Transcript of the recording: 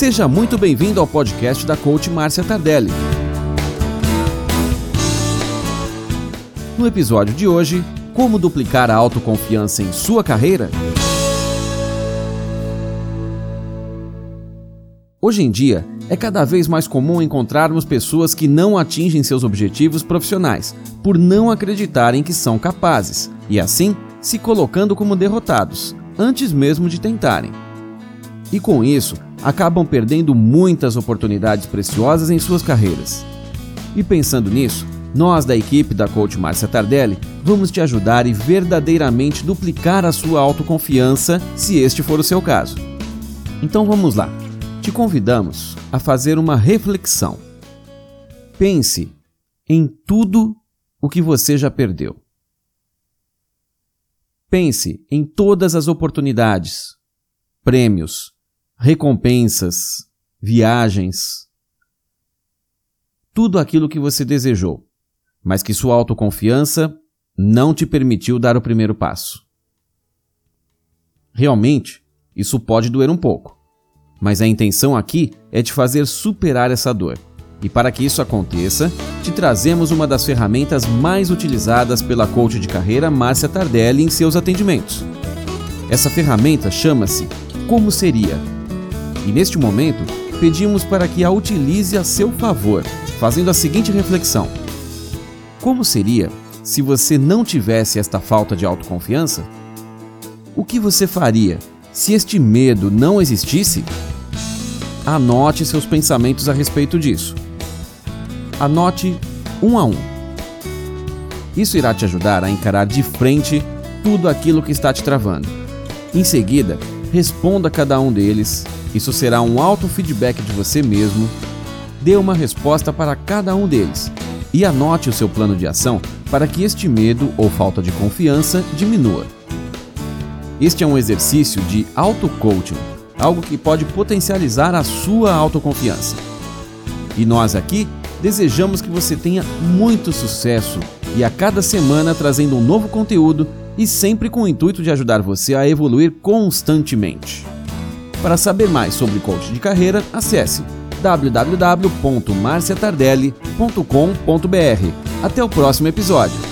Seja muito bem-vindo ao podcast da coach Márcia Tardelli. No episódio de hoje, como duplicar a autoconfiança em sua carreira? Hoje em dia, é cada vez mais comum encontrarmos pessoas que não atingem seus objetivos profissionais por não acreditarem que são capazes e, assim, se colocando como derrotados, antes mesmo de tentarem. E com isso, acabam perdendo muitas oportunidades preciosas em suas carreiras. E pensando nisso, nós da equipe da coach Márcia Tardelli vamos te ajudar e verdadeiramente duplicar a sua autoconfiança, se este for o seu caso. Então vamos lá. Te convidamos a fazer uma reflexão. Pense em tudo o que você já perdeu. Pense em todas as oportunidades, prêmios, recompensas, viagens, tudo aquilo que você desejou, mas que sua autoconfiança não te permitiu dar o primeiro passo. Realmente, isso pode doer um pouco, mas a intenção aqui é te fazer superar essa dor. E para que isso aconteça, te trazemos uma das ferramentas mais utilizadas pela coach de carreira Márcia Tardelli em seus atendimentos. Essa ferramenta chama-se Como Seria e neste momento, pedimos para que a utilize a seu favor, fazendo a seguinte reflexão: Como seria se você não tivesse esta falta de autoconfiança? O que você faria se este medo não existisse? Anote seus pensamentos a respeito disso. Anote um a um. Isso irá te ajudar a encarar de frente tudo aquilo que está te travando. Em seguida, responda cada um deles isso será um auto-feedback de você mesmo. Dê uma resposta para cada um deles e anote o seu plano de ação para que este medo ou falta de confiança diminua. Este é um exercício de auto-coaching, algo que pode potencializar a sua autoconfiança. E nós aqui desejamos que você tenha muito sucesso e a cada semana trazendo um novo conteúdo e sempre com o intuito de ajudar você a evoluir constantemente. Para saber mais sobre coach de carreira, acesse www.marciatardelli.com.br. Até o próximo episódio.